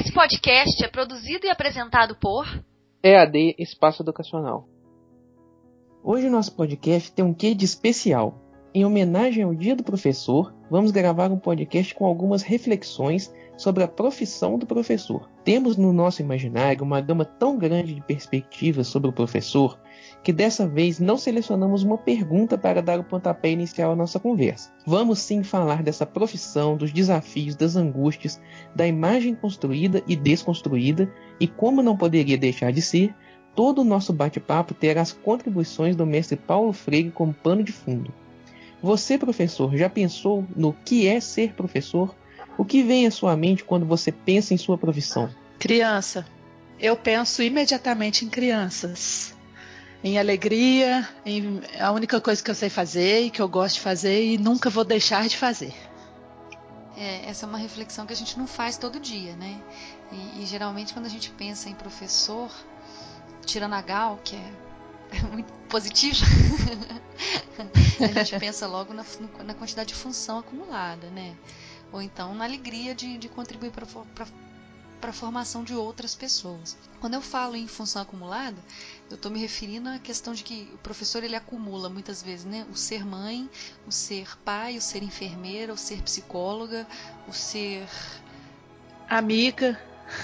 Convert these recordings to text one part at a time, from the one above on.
Esse podcast é produzido e apresentado por EAD Espaço Educacional. Hoje nosso podcast tem um quê de especial. Em homenagem ao Dia do Professor, vamos gravar um podcast com algumas reflexões sobre a profissão do professor. Temos no nosso imaginário uma gama tão grande de perspectivas sobre o professor que dessa vez não selecionamos uma pergunta para dar o pontapé inicial à nossa conversa. Vamos sim falar dessa profissão, dos desafios, das angústias, da imagem construída e desconstruída e como não poderia deixar de ser, todo o nosso bate-papo terá as contribuições do mestre Paulo Freire como pano de fundo. Você, professor, já pensou no que é ser professor? O que vem à sua mente quando você pensa em sua profissão? Criança. Eu penso imediatamente em crianças. Em alegria, em a única coisa que eu sei fazer e que eu gosto de fazer e nunca vou deixar de fazer. É, essa é uma reflexão que a gente não faz todo dia, né? E, e geralmente quando a gente pensa em professor, tirando a Gal, que é muito positivo, a gente pensa logo na, na quantidade de função acumulada, né? ou então na alegria de, de contribuir para para a formação de outras pessoas. Quando eu falo em função acumulada, eu estou me referindo à questão de que o professor ele acumula muitas vezes, né, o ser mãe, o ser pai, o ser enfermeira, o ser psicóloga, o ser amiga,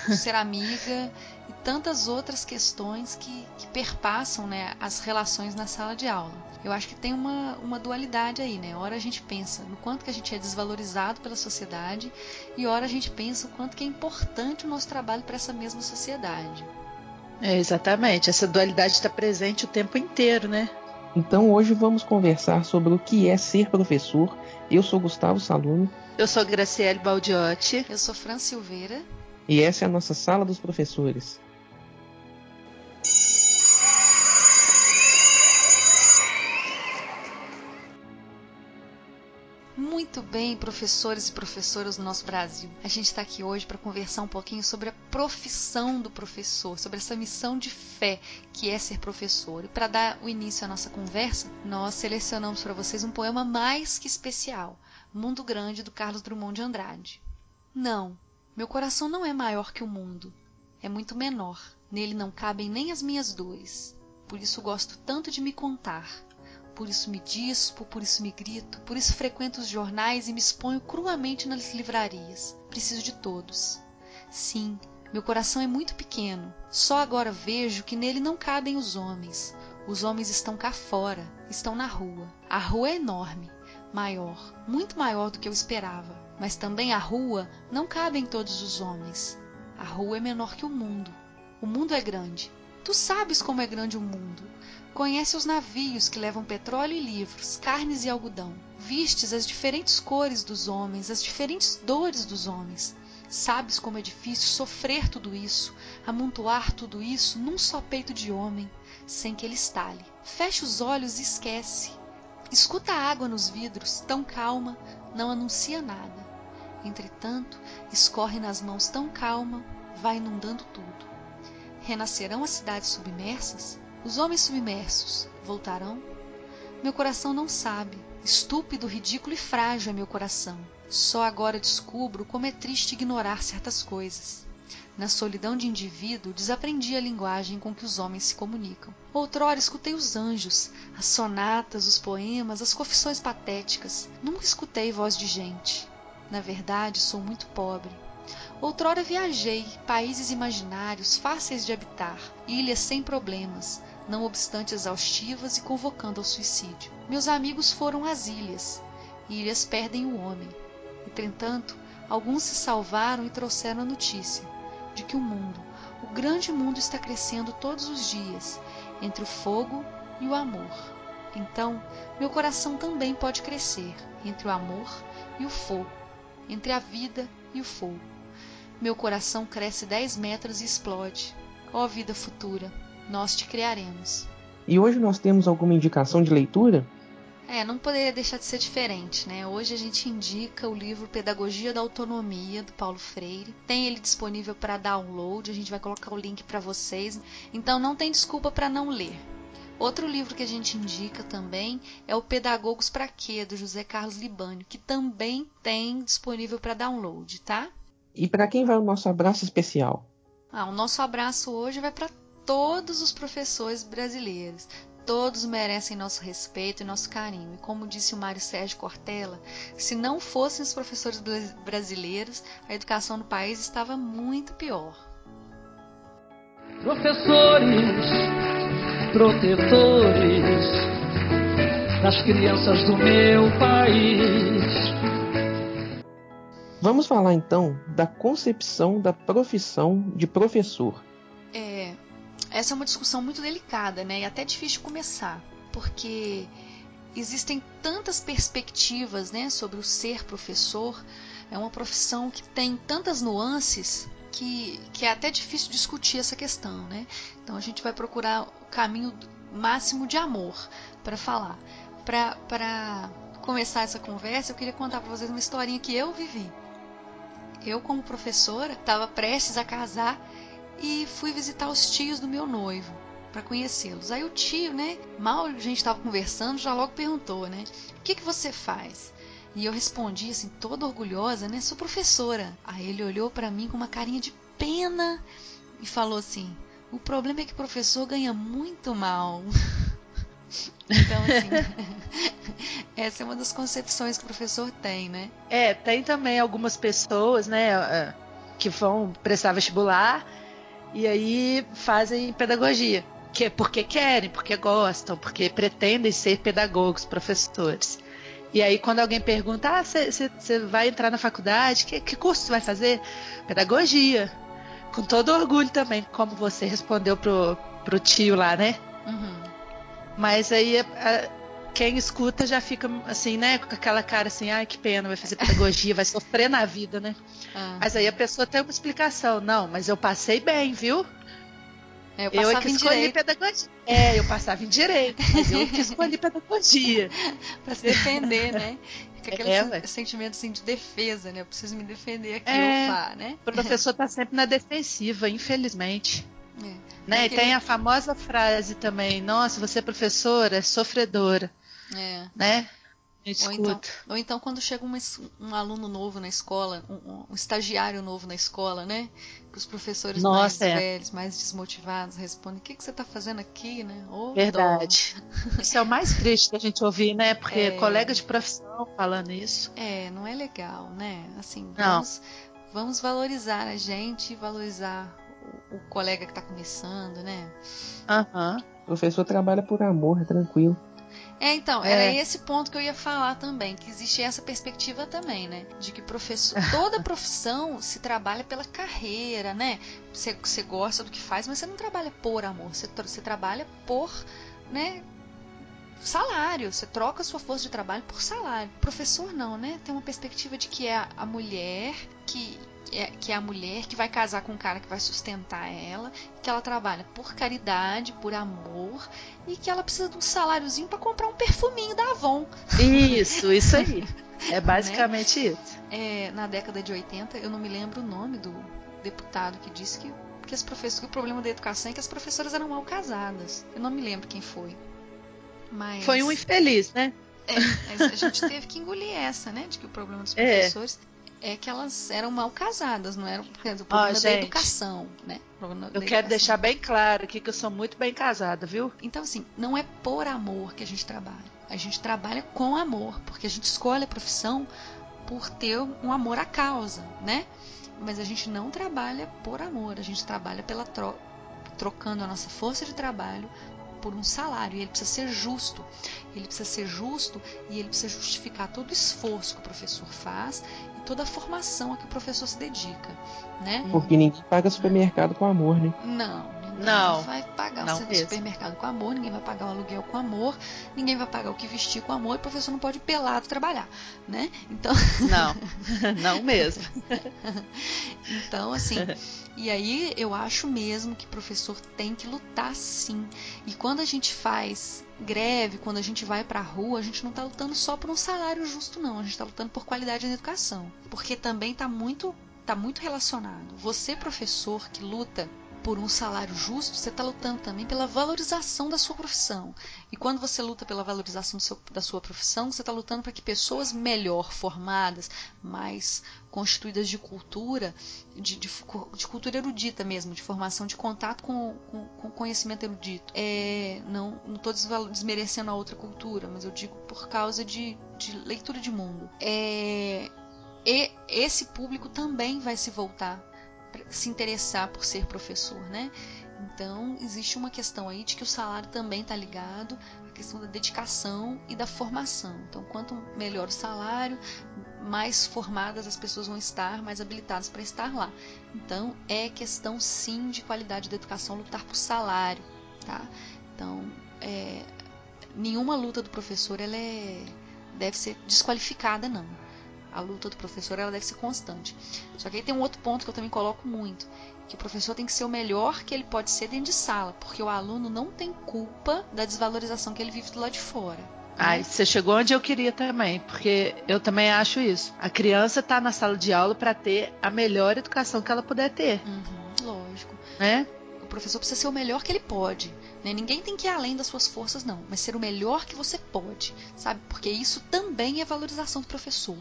ser amiga e tantas outras questões que, que perpassam né, as relações na sala de aula. Eu acho que tem uma, uma dualidade aí, né? Ora a gente pensa no quanto que a gente é desvalorizado pela sociedade e ora a gente pensa o quanto que é importante o nosso trabalho para essa mesma sociedade. É, exatamente, essa dualidade está presente o tempo inteiro, né? Então hoje vamos conversar sobre o que é ser professor. Eu sou Gustavo Saluno. Eu sou Graciele Baldiotti. Eu sou Fran Silveira. E essa é a nossa sala dos professores. Muito bem, professores e professoras do nosso Brasil. A gente está aqui hoje para conversar um pouquinho sobre a profissão do professor, sobre essa missão de fé que é ser professor. E para dar o início à nossa conversa, nós selecionamos para vocês um poema mais que especial, Mundo Grande, do Carlos Drummond de Andrade. Não, meu coração não é maior que o mundo. É muito menor. Nele não cabem nem as minhas dores. Por isso gosto tanto de me contar. Por isso me dispo, por isso me grito, por isso frequento os jornais e me exponho cruamente nas livrarias. Preciso de todos. Sim, meu coração é muito pequeno. Só agora vejo que nele não cabem os homens. Os homens estão cá fora, estão na rua. A rua é enorme, maior, muito maior do que eu esperava. Mas também a rua não cabe em todos os homens. A rua é menor que o mundo. O mundo é grande. Tu sabes como é grande o mundo. Conhece os navios que levam petróleo e livros, carnes e algodão. Vistes as diferentes cores dos homens, as diferentes dores dos homens. Sabes como é difícil sofrer tudo isso, amontoar tudo isso num só peito de homem, sem que ele estale. Fecha os olhos e esquece. Escuta a água nos vidros, tão calma, não anuncia nada. Entretanto, escorre nas mãos tão calma, vai inundando tudo. Renascerão as cidades submersas? Os homens submersos voltarão? Meu coração não sabe. Estúpido, ridículo e frágil é meu coração. Só agora descubro como é triste ignorar certas coisas. Na solidão de indivíduo, desaprendi a linguagem com que os homens se comunicam. Outrora escutei os anjos, as sonatas, os poemas, as confissões patéticas. Nunca escutei voz de gente. Na verdade, sou muito pobre. Outrora viajei, países imaginários, fáceis de habitar, ilhas sem problemas, não obstante exaustivas e convocando ao suicídio. Meus amigos foram às ilhas. Ilhas perdem o homem. Entretanto, alguns se salvaram e trouxeram a notícia de que o mundo, o grande mundo, está crescendo todos os dias entre o fogo e o amor. Então, meu coração também pode crescer entre o amor e o fogo entre a vida e o fogo. Meu coração cresce dez metros e explode. Ó oh, vida futura, nós te criaremos. E hoje nós temos alguma indicação de leitura? É, não poderia deixar de ser diferente, né? Hoje a gente indica o livro Pedagogia da Autonomia, do Paulo Freire. Tem ele disponível para download, a gente vai colocar o link para vocês. Então não tem desculpa para não ler. Outro livro que a gente indica também é o Pedagogos para Quê, do José Carlos Libânio, que também tem disponível para download, tá? E para quem vai o nosso abraço especial? Ah, o nosso abraço hoje vai para todos os professores brasileiros. Todos merecem nosso respeito e nosso carinho. E como disse o Mário Sérgio Cortella, se não fossem os professores brasileiros, a educação no país estava muito pior. Professores, protetores das crianças do meu país. Vamos falar então da concepção da profissão de professor. Essa é uma discussão muito delicada, né? E até difícil de começar, porque existem tantas perspectivas, né, sobre o ser professor. É uma profissão que tem tantas nuances que, que é até difícil discutir essa questão, né? Então a gente vai procurar o caminho máximo de amor para falar. Para começar essa conversa, eu queria contar para vocês uma historinha que eu vivi. Eu, como professora, estava prestes a casar e fui visitar os tios do meu noivo para conhecê-los. Aí o tio, né, mal a gente estava conversando, já logo perguntou, né, o que que você faz? E eu respondi assim, toda orgulhosa, né, sou professora. Aí ele olhou para mim com uma carinha de pena e falou assim: o problema é que o professor ganha muito mal. Então, assim, essa é uma das concepções que o professor tem, né? É, tem também algumas pessoas, né, é, que vão prestar vestibular e aí fazem pedagogia. Que, porque querem, porque gostam, porque pretendem ser pedagogos, professores. E aí, quando alguém pergunta, ah, você vai entrar na faculdade, que, que curso você vai fazer? Pedagogia. Com todo orgulho também, como você respondeu pro, pro tio lá, né? Uhum. Mas aí, a, quem escuta já fica assim, né? Com aquela cara assim, ai, que pena, vai fazer pedagogia, vai sofrer na vida, né? Ah. Mas aí a pessoa tem uma explicação. Não, mas eu passei bem, viu? É, eu, eu é que escolhi direito. pedagogia. É, eu passava em direito, mas eu que escolhi pedagogia. pra se defender, né? Fica aquele é, sentimento assim, de defesa, né? Eu preciso me defender aqui, é, opa, né? O professor tá sempre na defensiva, infelizmente. É. Né? E tem a famosa frase também, nossa, você é professora, é sofredora. É. Né? Ou então, ou então, quando chega um, um aluno novo na escola, um, um, estagiário novo na escola, né? Que os professores Nossa, mais é. velhos, mais desmotivados, respondem: O que, que você está fazendo aqui, né? Oh, Verdade. Dó. Isso é o mais triste que a gente ouvir, né? Porque é... colega de profissão falando isso. É, não é legal, né? Assim, vamos, vamos valorizar a gente, valorizar o, o colega que está começando, né? Aham. Uhum. O professor trabalha por amor, é tranquilo. É, então, era é. esse ponto que eu ia falar também, que existe essa perspectiva também, né? De que professor, toda profissão se trabalha pela carreira, né? Você, você gosta do que faz, mas você não trabalha por amor, você, você trabalha por, né? Salário, você troca a sua força de trabalho por salário. Professor não, né? Tem uma perspectiva de que é a mulher que é, que é a mulher que vai casar com um cara que vai sustentar ela, que ela trabalha por caridade, por amor e que ela precisa de um saláriozinho para comprar um perfuminho da Avon. Isso, isso aí. É basicamente né? isso. É, na década de 80, eu não me lembro o nome do deputado que disse que, que, as professoras, que o problema da educação é que as professoras eram mal casadas. Eu não me lembro quem foi. Mas... Foi um infeliz, né? É, a gente teve que engolir essa, né? De que o problema dos é. professores é é que elas eram mal casadas, não era o problema oh, da educação, né? eu quero deixar bem claro aqui que eu sou muito bem casada, viu? Então, assim, não é por amor que a gente trabalha. A gente trabalha com amor, porque a gente escolhe a profissão por ter um amor à causa, né? Mas a gente não trabalha por amor, a gente trabalha pela tro trocando a nossa força de trabalho por um salário. E ele precisa ser justo. Ele precisa ser justo e ele precisa justificar todo o esforço que o professor faz toda a formação a que o professor se dedica, né? Porque ninguém paga supermercado com amor, né? Não, não vai pagar não o supermercado com amor, ninguém vai pagar o aluguel com amor, ninguém vai pagar o que vestir com amor, e o professor não pode pelado trabalhar, né? Então Não. não mesmo. então, assim, e aí eu acho mesmo que o professor tem que lutar sim. E quando a gente faz greve, quando a gente vai para a rua, a gente não está lutando só por um salário justo, não. A gente está lutando por qualidade na educação. Porque também está muito, tá muito relacionado. Você, professor, que luta por um salário justo, você está lutando também pela valorização da sua profissão. E quando você luta pela valorização seu, da sua profissão, você está lutando para que pessoas melhor formadas, mais constituídas de cultura, de, de, de, cultura erudita mesmo, de formação, de contato com, com, com conhecimento erudito. É, não estou desmerecendo a outra cultura, mas eu digo por causa de, de leitura de mundo. É, e esse público também vai se voltar se interessar por ser professor, né? Então, existe uma questão aí de que o salário também está ligado à questão da dedicação e da formação. Então, quanto melhor o salário, mais formadas as pessoas vão estar, mais habilitadas para estar lá. Então, é questão sim de qualidade da educação lutar por salário, tá? Então, é, nenhuma luta do professor ela é, deve ser desqualificada, não a luta do professor ela deve ser constante. Só que aí tem um outro ponto que eu também coloco muito, que o professor tem que ser o melhor que ele pode ser dentro de sala, porque o aluno não tem culpa da desvalorização que ele vive do lado de fora. Ai, você chegou onde eu queria também, porque eu também acho isso. A criança está na sala de aula para ter a melhor educação que ela puder ter. Uhum, lógico. Né? O professor precisa ser o melhor que ele pode. Né? Ninguém tem que ir além das suas forças, não, mas ser o melhor que você pode, sabe? Porque isso também é valorização do professor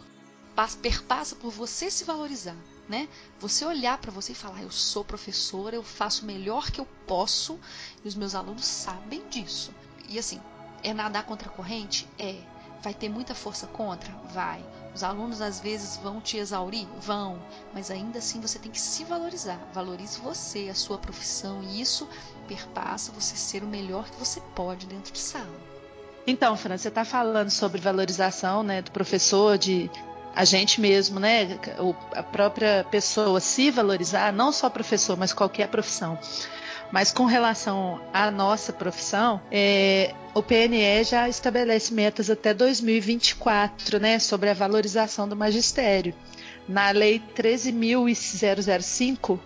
perpassa por você se valorizar, né? Você olhar para você e falar: eu sou professora, eu faço o melhor que eu posso e os meus alunos sabem disso. E assim, é nadar contra a corrente? É. Vai ter muita força contra? Vai. Os alunos às vezes vão te exaurir? Vão. Mas ainda assim você tem que se valorizar. Valorize você, a sua profissão, e isso perpassa você ser o melhor que você pode dentro de sala. Então, Fran, você está falando sobre valorização né, do professor, de a gente mesmo, né, a própria pessoa se valorizar, não só professor, mas qualquer profissão. Mas com relação à nossa profissão, é, o PNE já estabelece metas até 2024, né, sobre a valorização do magistério. Na Lei 13.005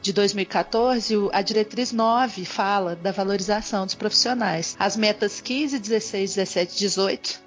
de 2014, a diretriz 9 fala da valorização dos profissionais. As metas 15, 16, 17 e 18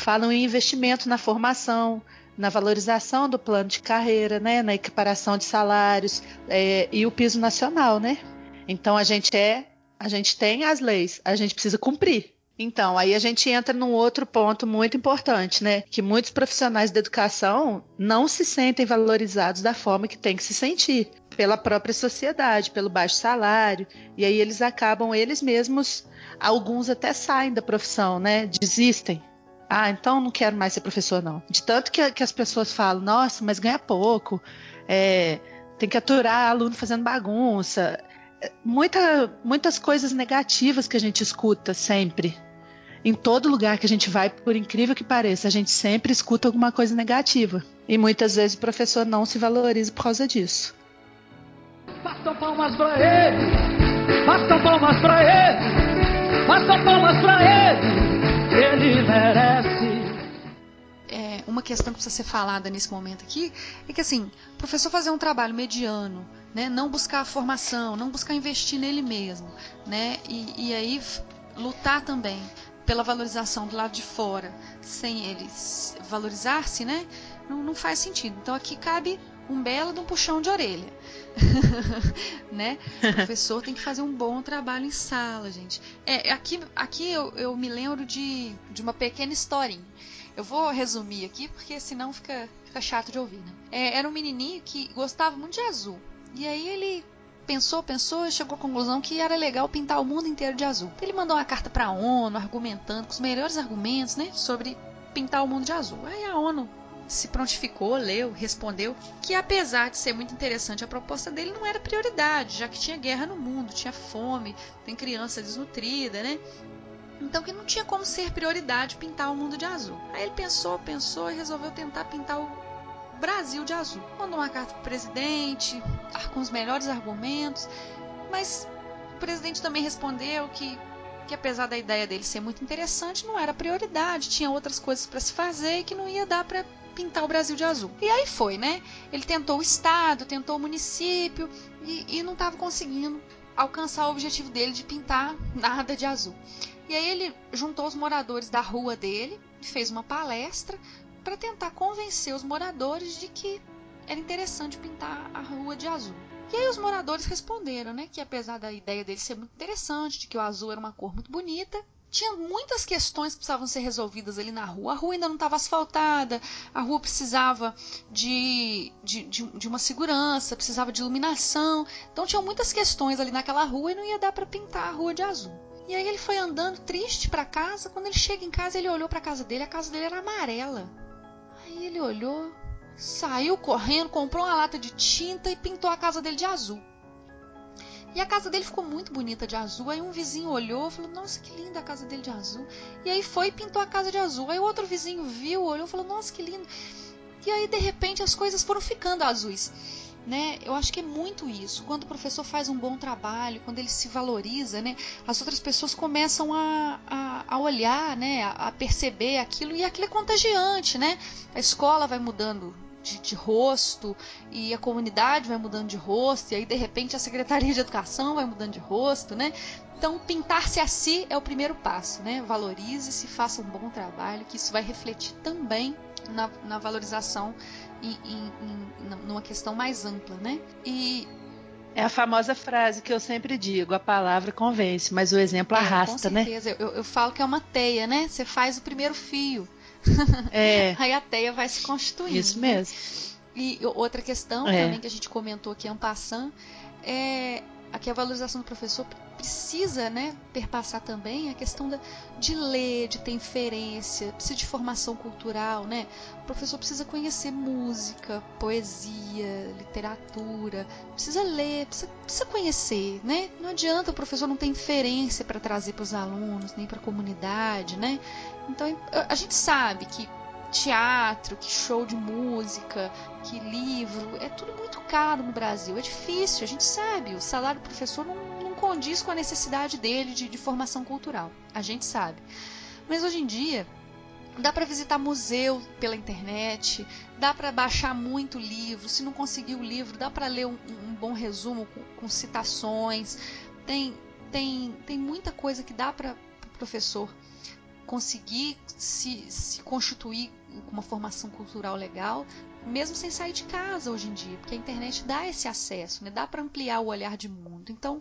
falam em investimento na formação, na valorização do plano de carreira, né, na equiparação de salários é, e o piso nacional, né? Então a gente é, a gente tem as leis, a gente precisa cumprir. Então, aí a gente entra num outro ponto muito importante, né? Que muitos profissionais da educação não se sentem valorizados da forma que tem que se sentir pela própria sociedade, pelo baixo salário, e aí eles acabam eles mesmos, alguns até saem da profissão, né? Desistem ah, então não quero mais ser professor, não. De tanto que, que as pessoas falam, nossa, mas ganha pouco, é, tem que aturar aluno fazendo bagunça. É, muita, muitas coisas negativas que a gente escuta sempre. Em todo lugar que a gente vai, por incrível que pareça, a gente sempre escuta alguma coisa negativa. E muitas vezes o professor não se valoriza por causa disso. Façam palmas pra ele! Façam palmas pra ele! Façam palmas pra ele! Ele merece. É, uma questão que precisa ser falada nesse momento aqui é que assim, o professor fazer um trabalho mediano, né, não buscar formação, não buscar investir nele mesmo, né, e, e aí lutar também pela valorização do lado de fora, sem eles valorizar-se, né, não, não faz sentido. Então aqui cabe um belo de um puxão de orelha. né? O professor tem que fazer um bom trabalho em sala, gente. É, aqui aqui eu, eu me lembro de, de uma pequena historinha. Eu vou resumir aqui, porque senão fica, fica chato de ouvir, né? É, era um menininho que gostava muito de azul. E aí ele pensou, pensou e chegou à conclusão que era legal pintar o mundo inteiro de azul. Ele mandou uma carta para a ONU argumentando com os melhores argumentos, né, sobre pintar o mundo de azul. Aí a ONU se prontificou, leu, respondeu que apesar de ser muito interessante a proposta dele não era prioridade, já que tinha guerra no mundo, tinha fome, tem criança desnutrida, né? Então que não tinha como ser prioridade pintar o mundo de azul. Aí ele pensou, pensou e resolveu tentar pintar o Brasil de azul. Mandou uma carta para o presidente, com os melhores argumentos, mas o presidente também respondeu que que apesar da ideia dele ser muito interessante, não era prioridade, tinha outras coisas para se fazer e que não ia dar para pintar o Brasil de azul. E aí foi, né? Ele tentou o estado, tentou o município e, e não estava conseguindo alcançar o objetivo dele de pintar nada de azul. E aí ele juntou os moradores da rua dele fez uma palestra para tentar convencer os moradores de que era interessante pintar a rua de azul. E aí os moradores responderam, né, que apesar da ideia dele ser muito interessante, de que o azul era uma cor muito bonita, tinha muitas questões que precisavam ser resolvidas ali na rua. A rua ainda não estava asfaltada, a rua precisava de, de, de, de, uma segurança, precisava de iluminação. Então tinham muitas questões ali naquela rua e não ia dar para pintar a rua de azul. E aí ele foi andando triste para casa. Quando ele chega em casa, ele olhou para a casa dele, a casa dele era amarela. Aí ele olhou, saiu correndo, comprou uma lata de tinta e pintou a casa dele de azul. E a casa dele ficou muito bonita de azul. Aí um vizinho olhou e falou: Nossa, que linda a casa dele de azul. E aí foi e pintou a casa de azul. Aí outro vizinho viu, olhou e falou: Nossa, que lindo. E aí de repente as coisas foram ficando azuis. Né? Eu acho que é muito isso. Quando o professor faz um bom trabalho, quando ele se valoriza, né? as outras pessoas começam a, a, a olhar, né? A, a perceber aquilo e aquilo é contagiante. Né? A escola vai mudando de, de, rosto e a comunidade vai mudando de rosto e aí de repente a secretaria de educação vai mudando de rosto, né? Então pintar-se a si é o primeiro passo, né? Valorize-se, faça um bom trabalho, que isso vai refletir também na, na valorização em, em, em, numa questão mais ampla, né? E é a famosa frase que eu sempre digo: a palavra convence, mas o exemplo é, arrasta, com né? certeza. né? Eu, eu falo que é uma teia, né? Você faz o primeiro fio. É. Aí a teia vai se constituindo. Isso né? mesmo. E outra questão é. também que a gente comentou aqui, Ampassan, é aqui a valorização do professor precisa né, perpassar também a questão da, de ler, de ter inferência, precisa de formação cultural, né? O professor precisa conhecer música, poesia, literatura, precisa ler, precisa, precisa conhecer, né? Não adianta o professor não ter inferência para trazer para os alunos, nem para a comunidade, né? Então a gente sabe que teatro, que show de música, que livro, é tudo muito caro no Brasil. É difícil, a gente sabe. O salário do professor não, não condiz com a necessidade dele de, de formação cultural. A gente sabe. Mas hoje em dia, dá para visitar museu pela internet, dá para baixar muito livro. Se não conseguir o livro, dá para ler um, um, bom resumo com, com, citações. Tem, tem, tem muita coisa que dá para o professor conseguir se, se constituir com uma formação cultural legal, mesmo sem sair de casa hoje em dia, porque a internet dá esse acesso, né? dá para ampliar o olhar de mundo. Então,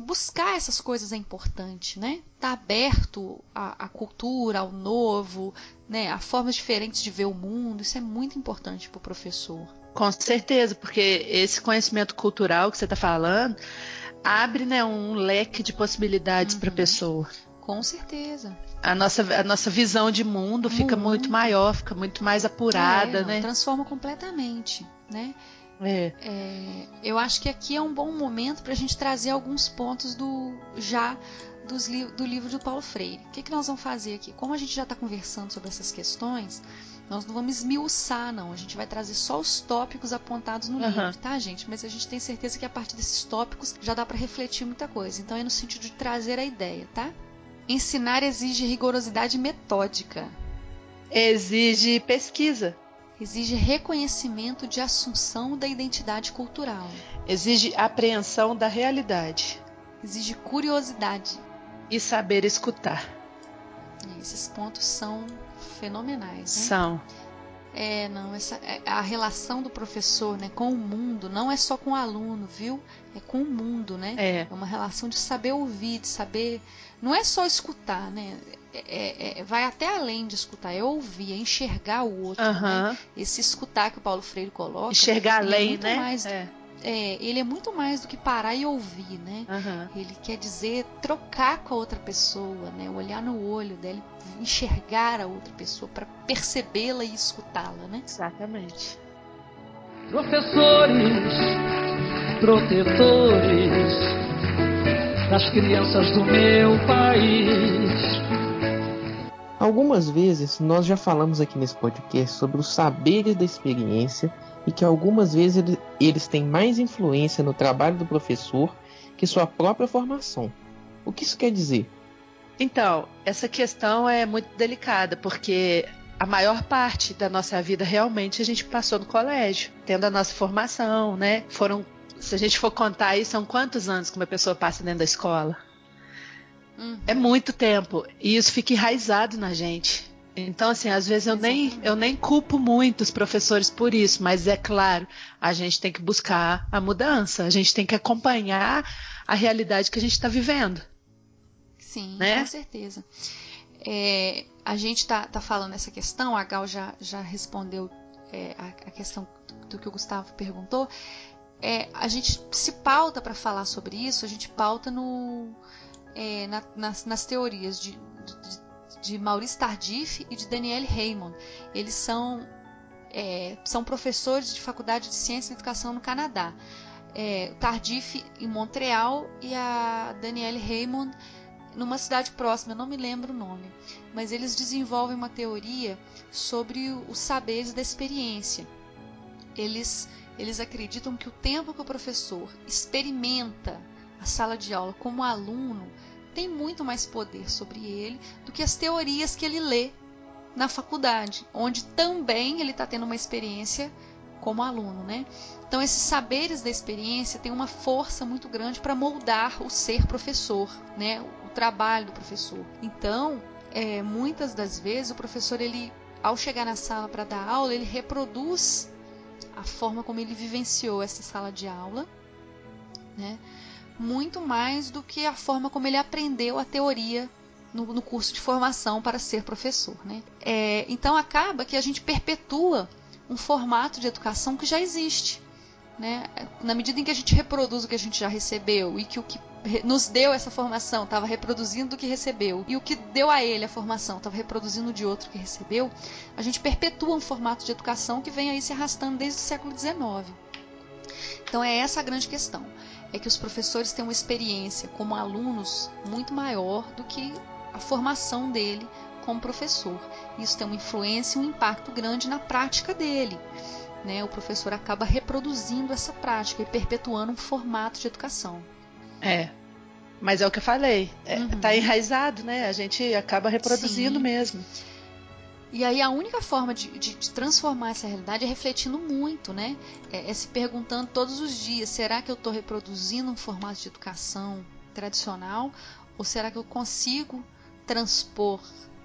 buscar essas coisas é importante, né? Tá aberto à, à, cultura, ao novo, né? A formas diferentes de ver o mundo, isso é muito importante para o professor. Com certeza, porque esse conhecimento cultural que você está falando abre né, um leque de possibilidades uhum. para a pessoa. Com certeza. A nossa, a nossa visão de mundo fica muito maior, fica muito mais apurada, é, não, né? Transforma completamente, né? É. É, eu acho que aqui é um bom momento para a gente trazer alguns pontos do já dos, do livro do Paulo Freire. O que, que nós vamos fazer aqui? Como a gente já está conversando sobre essas questões, nós não vamos esmiuçar, não. A gente vai trazer só os tópicos apontados no uhum. livro, tá, gente? Mas a gente tem certeza que a partir desses tópicos já dá para refletir muita coisa. Então é no sentido de trazer a ideia, tá? Ensinar exige rigorosidade metódica. Exige pesquisa. Exige reconhecimento de assunção da identidade cultural. Exige apreensão da realidade. Exige curiosidade. E saber escutar. Esses pontos são fenomenais. Né? São. É, não, essa, é, a relação do professor né, com o mundo não é só com o aluno, viu? É com o mundo, né? É. é uma relação de saber ouvir, de saber não é só escutar, né? É, é, é, vai até além de escutar, é ouvir, é enxergar o outro. Uhum. Né? Esse escutar que o Paulo Freire coloca. Enxergar é além, é né? Mais, é. ele é muito mais do que parar e ouvir, né? Uhum. Ele quer dizer trocar com a outra pessoa, né? Olhar no olho dela, enxergar a outra pessoa para percebê-la e escutá-la, né? Exatamente. Professores, protetores das crianças do meu país. Algumas vezes nós já falamos aqui nesse podcast sobre os saberes da experiência e que algumas vezes eles têm mais influência no trabalho do professor que sua própria formação. O que isso quer dizer? Então, essa questão é muito delicada, porque a maior parte da nossa vida realmente a gente passou no colégio, tendo a nossa formação, né? Foram se a gente for contar aí, são quantos anos que uma pessoa passa dentro da escola? Uhum. É muito tempo. E isso fica enraizado na gente. Então, assim, às vezes eu nem, eu nem culpo muito os professores por isso, mas é claro, a gente tem que buscar a mudança, a gente tem que acompanhar a realidade que a gente está vivendo. Sim, Né? com certeza. É, a gente está tá falando essa questão, a Gal já, já respondeu é, a, a questão do que o Gustavo perguntou. É, a gente se pauta para falar sobre isso, a gente pauta no, é, na- nas, nas teorias de, de, de Maurice Tardif e de Danielle Raymond. Eles são, é, são professores de faculdade de ciência e educação no Canadá. É, Tardif em Montreal e a Danielle Raymond numa cidade próxima, eu não me lembro o nome, mas eles desenvolvem uma teoria sobre os saberes da experiência. Eles, eles acreditam que o tempo que o professor experimenta a sala de aula como aluno tem muito mais poder sobre ele do que as teorias que ele lê na faculdade, onde também ele está tendo uma experiência como aluno, né? Então esses saberes da experiência têm uma força muito grande para moldar o ser professor, né? O trabalho do professor. Então, é, muitas das vezes o professor ele, ao chegar na sala para dar aula, ele reproduz a forma como ele vivenciou essa sala de aula, né? Muito mais do que a forma como ele aprendeu a teoria no, no curso de formação para ser professor, né? É, então acaba que a gente perpetua um formato de educação que já existe. Né? Na medida em que a gente reproduz o que a gente já recebeu e que o que nos deu essa formação estava reproduzindo o que recebeu e o que deu a ele a formação estava reproduzindo de outro que recebeu, a gente perpetua um formato de educação que vem aí se arrastando desde o século XIX. Então é essa a grande questão, é que os professores têm uma experiência como alunos muito maior do que a formação dele como professor. Isso tem uma influência e um impacto grande na prática dele. Né? O professor acaba reproduzindo essa prática e perpetuando um formato de educação. É. Mas é o que eu falei. É, Uhum. Tá enraizado, né? A gente acaba reproduzindo Sim. mesmo. E aí a única forma de, de- de transformar essa realidade é refletindo muito, né? É, é se perguntando todos os dias, será que eu estou reproduzindo um formato de educação tradicional? Ou será que eu consigo transpor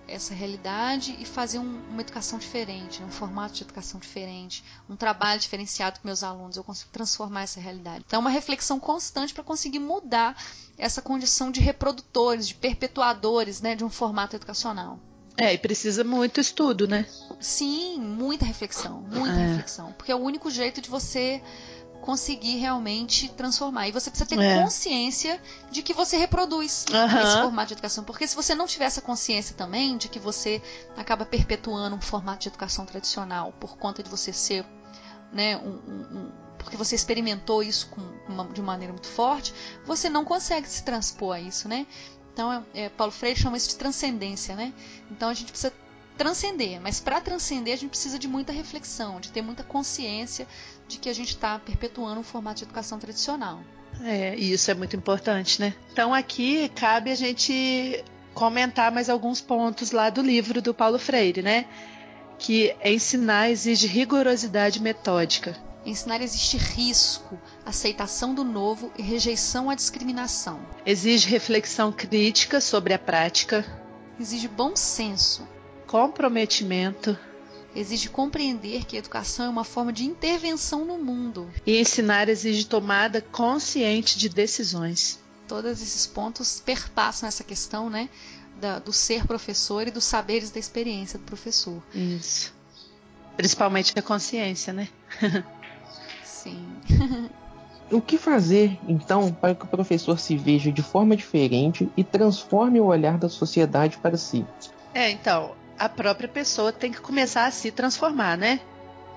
essa realidade e fazer um- uma educação diferente, um formato de educação diferente, um trabalho diferenciado com meus alunos, eu consigo transformar essa realidade. Então é uma reflexão constante para conseguir mudar essa condição de reprodutores, de perpetuadores né, de um formato educacional. É, e precisa muito estudo, né? Sim, muita reflexão, muita É. reflexão. Porque é o único jeito de você conseguir realmente transformar. E você precisa ter É. consciência de que você reproduz esse formato de educação. Porque se você não tiver essa consciência também de que você acaba perpetuando um formato de educação tradicional por conta de você ser, né, um, um- um- porque você experimentou isso uma- de maneira muito forte, você não consegue se transpor a isso, né? Então, é- é, Paulo Freire chama isso de transcendência, né? Então a gente precisa transcender, mas para transcender a gente precisa de muita reflexão, de ter muita consciência de que a gente está perpetuando um formato de educação tradicional. É, e isso é muito importante, né? Então aqui cabe a gente comentar mais alguns pontos lá do livro do Paulo Freire, né? Que ensinar exige rigorosidade metódica. Ensinar existe risco, aceitação do novo e rejeição à discriminação. Exige reflexão crítica sobre a prática, Exige bom senso, comprometimento exige compreender que a educação é uma forma de intervenção no mundo. e ensinar exige tomada consciente de decisões. Todos esses pontos perpassam essa questão, né, da- do ser professor e dos saberes da experiência do professor. Isso. Principalmente a consciência, né? Sim. O que fazer, então, para que o professor se veja de forma diferente e transforme o olhar da sociedade para si? É, então, a própria pessoa tem que começar a se transformar, né?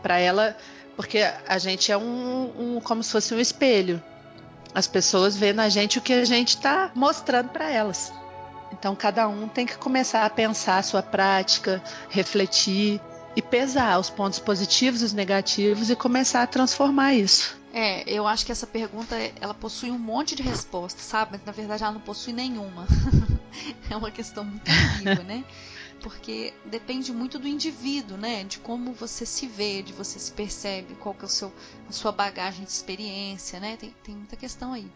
Para ela, porque a gente é um, um- como se fosse um espelho. As pessoas veem na gente o que a gente está mostrando para elas. Então, cada um tem que começar a pensar a sua prática, refletir e pesar os pontos positivos e os negativos e começar a transformar isso. É, eu acho que essa pergunta ela possui um monte de respostas, sabe? Mas na verdade ela não possui nenhuma. é uma questão muito ambígua, né? Porque depende muito do indivíduo, né? De como você se vê, de você se percebe, qual que é o seu, a sua bagagem de experiência, né? Tem, tem muita questão aí.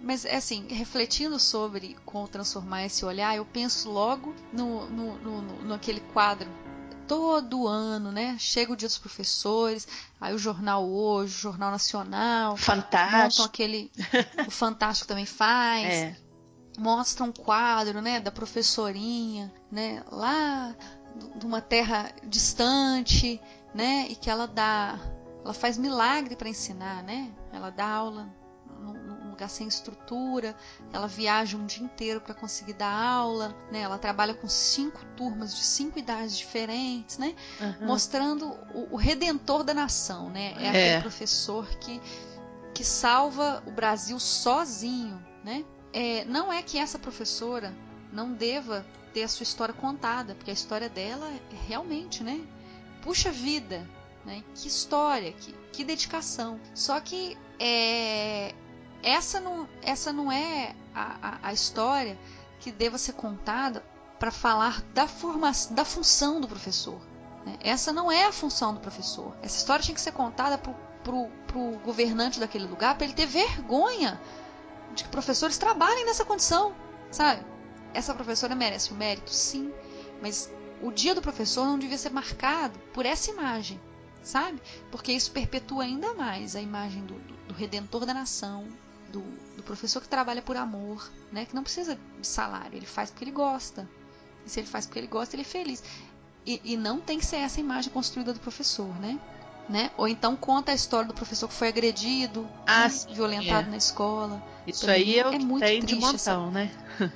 Mas é assim, refletindo sobre como transformar esse olhar, eu penso logo no, no, no, no, naquele quadro todo ano, né? Chega o dia dos professores, aí o jornal hoje, o jornal nacional, fantástico, montam aquele, o fantástico também faz, é. Mostra um quadro, né, da professorinha, né, lá de uma terra distante, né, e que ela dá, ela faz milagre para ensinar, né? Ela dá aula lugar sem estrutura, ela viaja um dia inteiro para conseguir dar aula, né? Ela trabalha com cinco turmas de cinco idades diferentes, né? Uhum. Mostrando o, o, redentor da nação, né? É, é aquele professor que que salva o Brasil sozinho, né? É, não é que essa professora não deva ter a sua história contada, porque a história dela é realmente, né? Puxa vida, né? Que história, que, que dedicação. Só que é, essa não, essa não é a, a, a história que deva ser contada para falar da formação, da função do professor. Né? Essa não é a função do professor. Essa história tinha que ser contada para o governante daquele lugar para ele ter vergonha de que professores trabalhem nessa condição, sabe? Essa professora merece o mérito, sim, mas o dia do professor não devia ser marcado por essa imagem, sabe? Porque isso perpetua ainda mais a imagem do, do, do redentor da nação, do, do, professor que trabalha por amor, né? Que não precisa de salário, ele faz porque ele gosta. E se ele faz porque ele gosta, ele é feliz. E, e não tem que ser essa imagem construída do professor, né? Né? Ou então conta a história do professor que foi agredido, ah, né? violentado é. na escola. Isso aí é, o é muito tem triste de montão, né?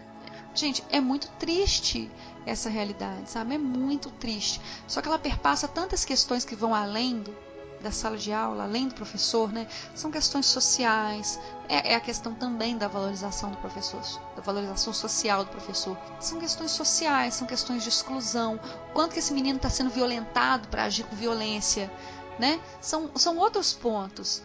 Gente, é muito triste essa realidade, sabe? É muito triste. Só que ela perpassa tantas questões que vão além do, da sala de aula, além do professor, né, são questões sociais, é, é, a questão também da valorização do professor, da valorização social do professor. São questões sociais, são questões de exclusão, quanto que esse menino está sendo violentado para agir com violência, né? São, são outros pontos.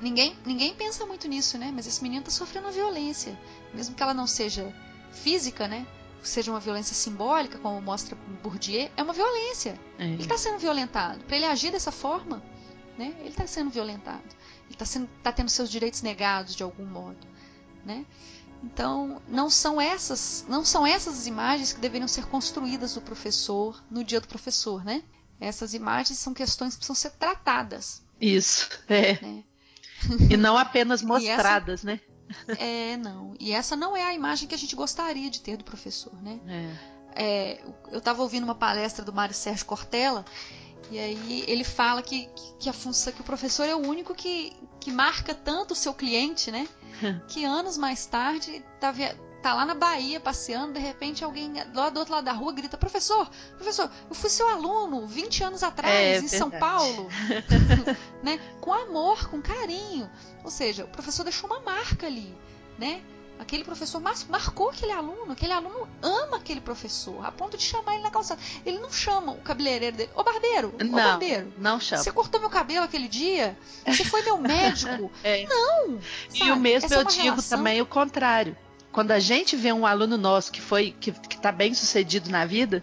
Ninguém, ninguém pensa muito nisso, né? Mas esse menino está sofrendo uma violência, mesmo que ela não seja física, né? seja uma violência simbólica, como mostra Bourdieu, é uma violência. É. Ele está sendo violentado. Para ele agir dessa forma, né? Ele está sendo violentado. Ele está tá tendo seus direitos negados de algum modo, né? Então, não são essas, não são essas as imagens que deveriam ser construídas do professor no dia do professor, né? Essas imagens são questões que precisam ser tratadas. Isso, é. Né? E não apenas mostradas, essa, né? É, não. E essa não é a imagem que a gente gostaria de ter do professor, né? É. É, eu estava ouvindo uma palestra do Mário Sérgio Cortella e aí ele fala que, que a função que o professor é o único que, que marca tanto o seu cliente, né? que anos mais tarde tá, tá lá na Bahia passeando, de repente alguém lá do outro lado da rua grita: Professor, professor, eu fui seu aluno 20 anos atrás é, em verdade. São Paulo. né? Com amor, com carinho. Ou seja, o professor deixou uma marca ali, né? Aquele professor marcou aquele aluno, aquele aluno ama aquele professor, a ponto de chamar ele na calçada. Ele não chama o cabeleireiro dele, ô barbeiro, não, ô barbeiro. Não chama. Você cortou meu cabelo aquele dia? Você foi meu médico? é. Não! Sabe? E o mesmo Essa eu é digo relação... também o contrário. Quando a gente vê um aluno nosso que foi, que, que tá bem sucedido na vida,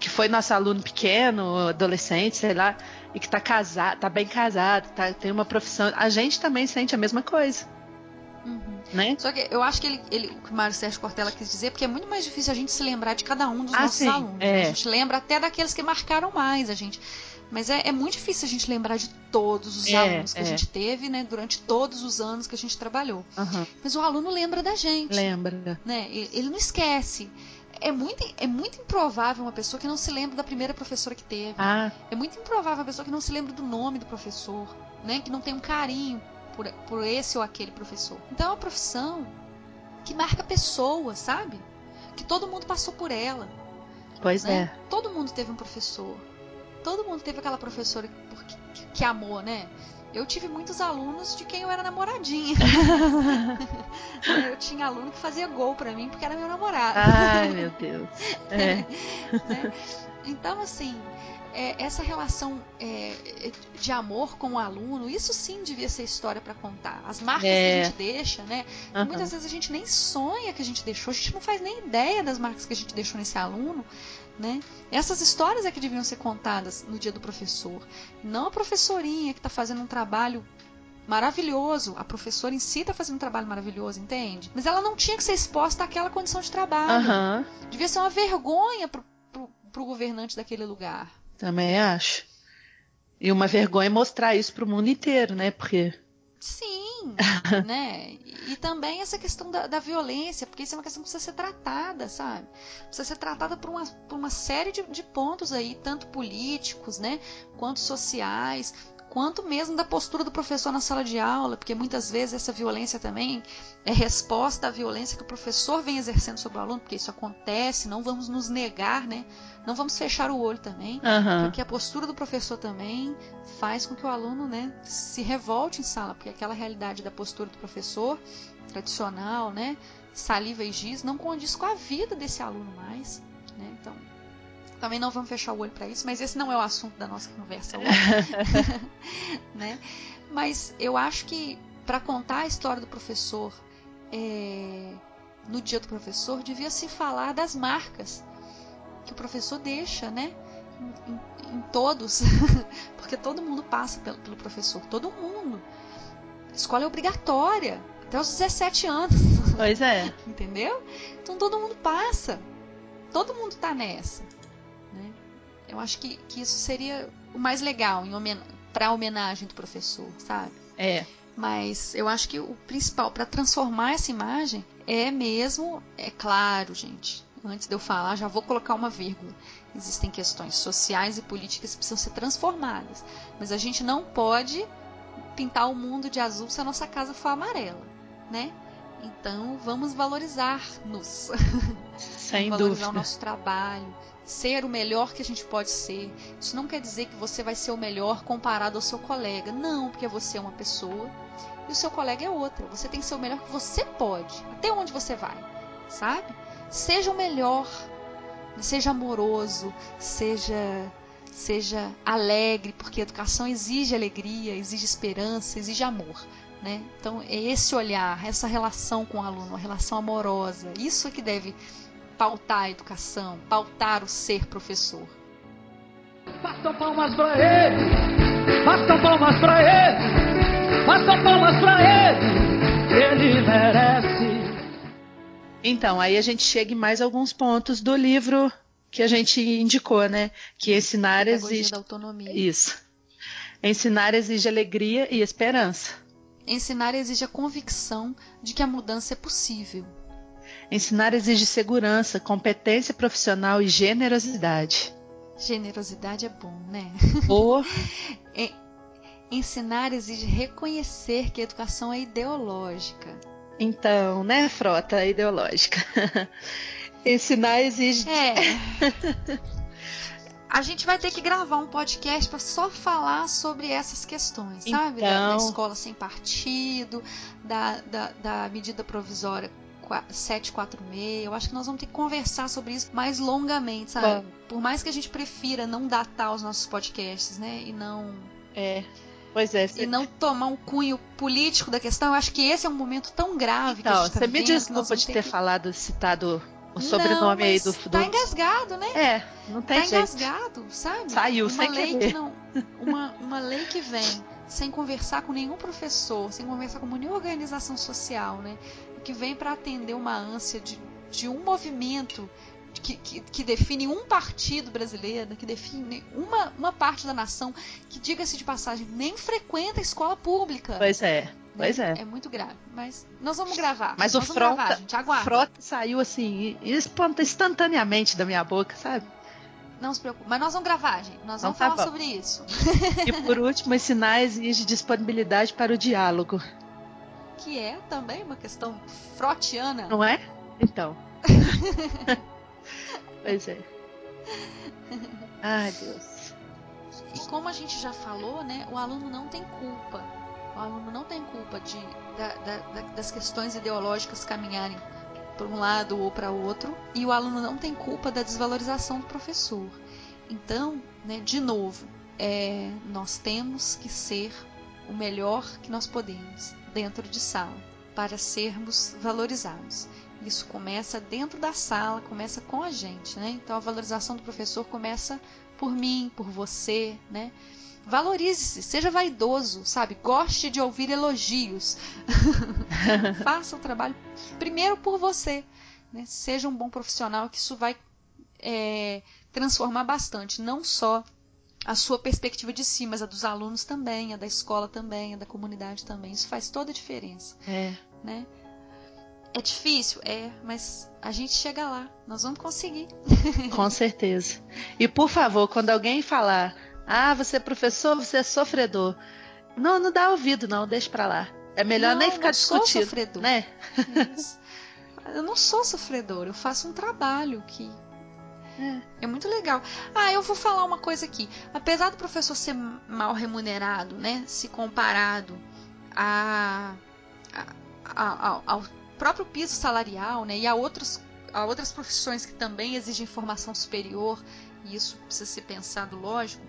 que foi nosso aluno pequeno, adolescente, sei lá, e que tá casado, tá bem casado, tá, tem uma profissão, a gente também sente a mesma coisa. Uhum. Né? Só que eu acho que ele, ele, o que o Mário Sérgio Cortella quis dizer, porque é muito mais difícil a gente se lembrar de cada um dos ah, nossos sim, alunos. É. A gente lembra até daqueles que marcaram mais a gente. Mas é, é muito difícil a gente lembrar de todos os é, alunos que é. a gente teve, né? Durante todos os anos que a gente trabalhou. Uhum. Mas o aluno lembra da gente. Lembra. Né? Ele não esquece é muito, é muito improvável uma pessoa que não se lembra da primeira professora que teve. Ah. É muito improvável uma pessoa que não se lembra do nome do professor, né? Que não tem um carinho por, por esse ou aquele professor. Então é uma profissão que marca pessoas, sabe? Que todo mundo passou por ela. Pois né? é. Todo mundo teve um professor. Todo mundo teve aquela professora que, que, que amou, né? Eu tive muitos alunos de quem eu era namoradinha. eu tinha aluno que fazia gol para mim porque era meu namorado. Ai, meu Deus. É. né? Então, assim, é, essa relação é, de amor com o aluno, isso sim devia ser história para contar. As marcas é. que a gente deixa, né? Uhum. Muitas vezes a gente nem sonha que a gente deixou, a gente não faz nem ideia das marcas que a gente deixou nesse aluno. Né? Essas histórias é que deviam ser contadas no dia do professor. Não a professorinha que está fazendo um trabalho maravilhoso. A professora em si está fazendo um trabalho maravilhoso, entende? Mas ela não tinha que ser exposta àquela condição de trabalho. Aham. Devia ser uma vergonha pro, pro, pro governante daquele lugar. Também acho. E uma vergonha mostrar isso pro mundo inteiro, né? Porque. Sim, né? E, também essa questão da, da violência, porque isso é uma questão que precisa ser tratada, sabe? Precisa ser tratada por uma, por uma série de, de pontos aí, tanto políticos, né? Quanto sociais, quanto mesmo da postura do professor na sala de aula, porque muitas vezes essa violência também é resposta à violência que o professor vem exercendo sobre o aluno, porque isso acontece, não vamos nos negar, né? Não vamos fechar o olho também, Aham. porque a postura do professor também faz com que o aluno, né, se revolte em sala, porque aquela realidade da postura do professor tradicional, né, saliva e giz, não condiz com a vida desse aluno mais, né? Então, também não vamos fechar o olho para isso, mas esse não é o assunto da nossa conversa hoje, né? Mas eu acho que para contar a história do professor é, no dia do professor devia se falar das marcas que o professor deixa, né? Em, em- em todos, porque todo mundo passa pelo, pelo professor, todo mundo. Escola é obrigatória até os 17 anos, Pois é. entendeu? Então todo mundo passa, todo mundo tá nessa? Eu acho que, que isso seria o mais legal homen para homenagem do professor, sabe? É. Mas eu acho que o principal para transformar essa imagem é mesmo, é claro, gente. Antes de eu falar, já vou colocar uma vírgula. Existem questões sociais e políticas que precisam ser transformadas. Mas a gente não pode pintar o mundo de azul se a nossa casa for amarela, né? Então vamos valorizar-nos, Sem valorizar dúvida. o nosso trabalho, ser o melhor que a gente pode ser. Isso não quer dizer que você vai ser o melhor comparado ao seu colega. Não, porque você é uma pessoa e o seu colega é outra. Você tem que ser o melhor que você pode. Até onde você vai, sabe? Seja o melhor, seja amoroso, seja seja alegre, porque a educação exige alegria, exige esperança, exige amor. Né? Então é esse olhar, essa relação com o aluno, uma relação amorosa, isso é que deve pautar a educação, pautar o ser professor. Façam palmas pra ele, façam palmas pra ele, façam palmas pra ele, ele merece. Então, aí a gente chega em mais alguns pontos do livro que a gente indicou, né? Que ensinar exige. da autonomia. Isso. Ensinar exige alegria e esperança. Ensinar exige a convicção de que a mudança é possível. Ensinar exige segurança, competência profissional e generosidade. Generosidade é bom, né? Boa. Ensinar exige reconhecer que a educação é ideológica. Então, né, frota ideológica. Ensinar exige. É. A gente vai ter que gravar um podcast para só falar sobre essas questões, sabe? Da, da Então. escola sem partido, da, da, da medida provisória 746. Eu acho que nós vamos ter que conversar sobre isso mais longamente, sabe? Vamos. Por mais que a gente prefira não datar os nossos podcasts, né? E não É. Pois é. e Cê... não tomar um cunho político da questão. Eu acho que esse é um momento tão grave que a Então, gente tá você me vivendo, nós desculpa de ter que- falado, citado o Não, sobrenome aí mas do. Tá do... engasgado, né? É, não tem tá jeito. engasgado, sabe? Saiu uma sem lei querer. que não, uma, uma lei que vem sem conversar com nenhum professor, sem conversar com nenhuma organização social, né? Que vem para atender uma ânsia de, de um movimento que, que, que define um partido brasileiro, que define uma, uma parte da nação, que, diga-se de passagem, nem frequenta a escola pública. Pois é. né? Pois é. É muito grave. Mas nós vamos gravar. Mas nós o vamos gravar, Frota, gente. Frota saiu assim, instantaneamente da minha boca, sabe? Não se preocupe. Mas nós vamos gravar, gente. Nós Então vamos tá falar bom. sobre isso. E por último, ensinar exige disponibilidade para o diálogo, Que é também uma questão frotiana. não é? Então. pois é. Ai, Deus. E como a gente já falou, né, o aluno não tem culpa. O aluno não tem culpa de, da- da- da- das questões ideológicas caminharem para um lado ou para outro. E o aluno não tem culpa da desvalorização do professor. Então, né, de novo, é, nós temos que ser o melhor que nós podemos dentro de sala para sermos valorizados. Isso começa dentro da sala, começa com a gente, né? Então a valorização do professor começa por mim, por você, né? Valorize-se, seja vaidoso, sabe? Goste de ouvir elogios. Faça o trabalho primeiro por você. Né? Seja um bom profissional, que isso vai é, transformar bastante, não só a sua perspectiva de si, mas a dos alunos também, a da escola também, a da comunidade também. Isso faz toda a diferença. É. Né? É difícil? É, mas a gente chega lá. Nós vamos conseguir. Com certeza. E por favor, quando alguém falar, ah, você é professor, você é sofredor. Não, não dá ouvido, não, deixa pra lá. É melhor não, nem ficar não discutindo. Sou sofredor. Né? Eu não sou sofredor, eu faço um trabalho que É. é muito legal. Ah, eu vou falar uma coisa aqui. Apesar do professor ser mal remunerado, né, se comparado a, a- a- ao, próprio piso salarial, né, e a outros a outras profissões que também exigem formação superior, e isso precisa ser pensado, lógico.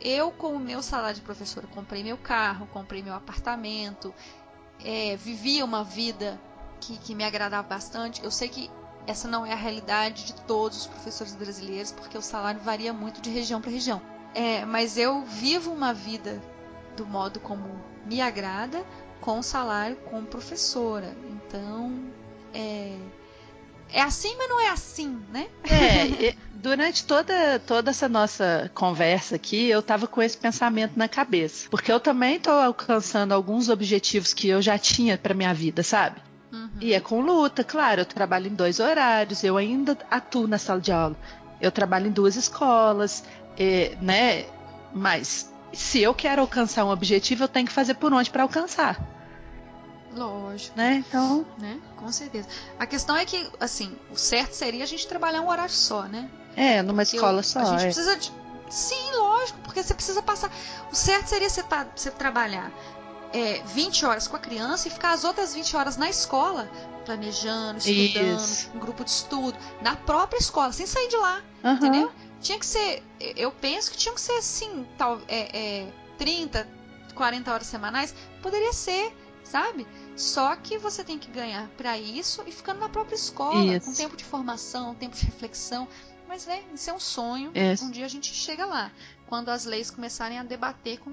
Eu, com o meu salário de professora, comprei meu carro, comprei meu apartamento, é, vivia uma vida que, que me agradava bastante. Eu sei que essa não é a realidade de todos os professores brasileiros, porque o salário varia muito de região para região. É, mas eu vivo uma vida do modo como me agrada, com salário como professora. Então, é, é assim, mas não é assim, né? É, durante toda, toda essa nossa conversa aqui, eu tava com esse pensamento na cabeça. Porque eu também tô alcançando alguns objetivos que eu já tinha pra minha vida, sabe? E é com luta, claro. Eu trabalho em dois horários, eu ainda atuo na sala de aula. Eu trabalho em duas escolas, é, né? Mas se eu quero alcançar um objetivo, eu tenho que fazer por onde pra alcançar, Lógico. né? Então, Né? Com certeza. A questão é que, assim, o certo seria a gente trabalhar um horário só, né? é, numa Porque escola eu- só. A gente é. precisa de. Sim, lógico, porque você precisa passar. O certo seria você, pa- você trabalhar é, 20 horas com a criança e ficar as outras 20 horas na escola, planejando, estudando, Isso. um grupo de estudo, na própria escola, sem sair de lá, Aham. entendeu? Tinha que ser. Eu penso que tinha que ser assim, tal, é, é, 30, 40 horas semanais. Poderia ser, sabe? Só que você tem que ganhar pra isso e ficando na própria escola, Isso. com tempo de formação, tempo de reflexão. Mas, né, isso é um sonho. Isso. Um dia a gente chega lá. Quando as leis começarem a debater com,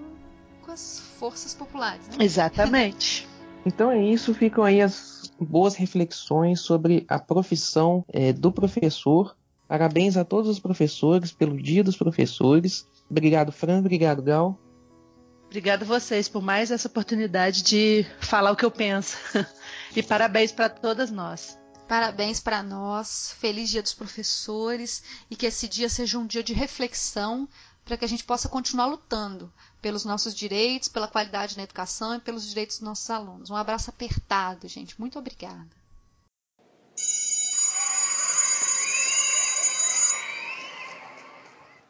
com as forças populares. Né? Exatamente. Então é isso, ficam aí as boas reflexões sobre a profissão eh, do professor. Parabéns a todos os professores pelo Dia dos Professores. Obrigado, Fran. Obrigado, Gal. Obrigada a vocês por mais essa oportunidade de falar o que eu penso. e parabéns para todas nós. Parabéns para nós. Feliz Dia dos Professores. E que esse dia seja um dia de reflexão para que a gente possa continuar lutando pelos nossos direitos, pela qualidade na educação e pelos direitos dos nossos alunos. Um abraço apertado, gente. Muito obrigada.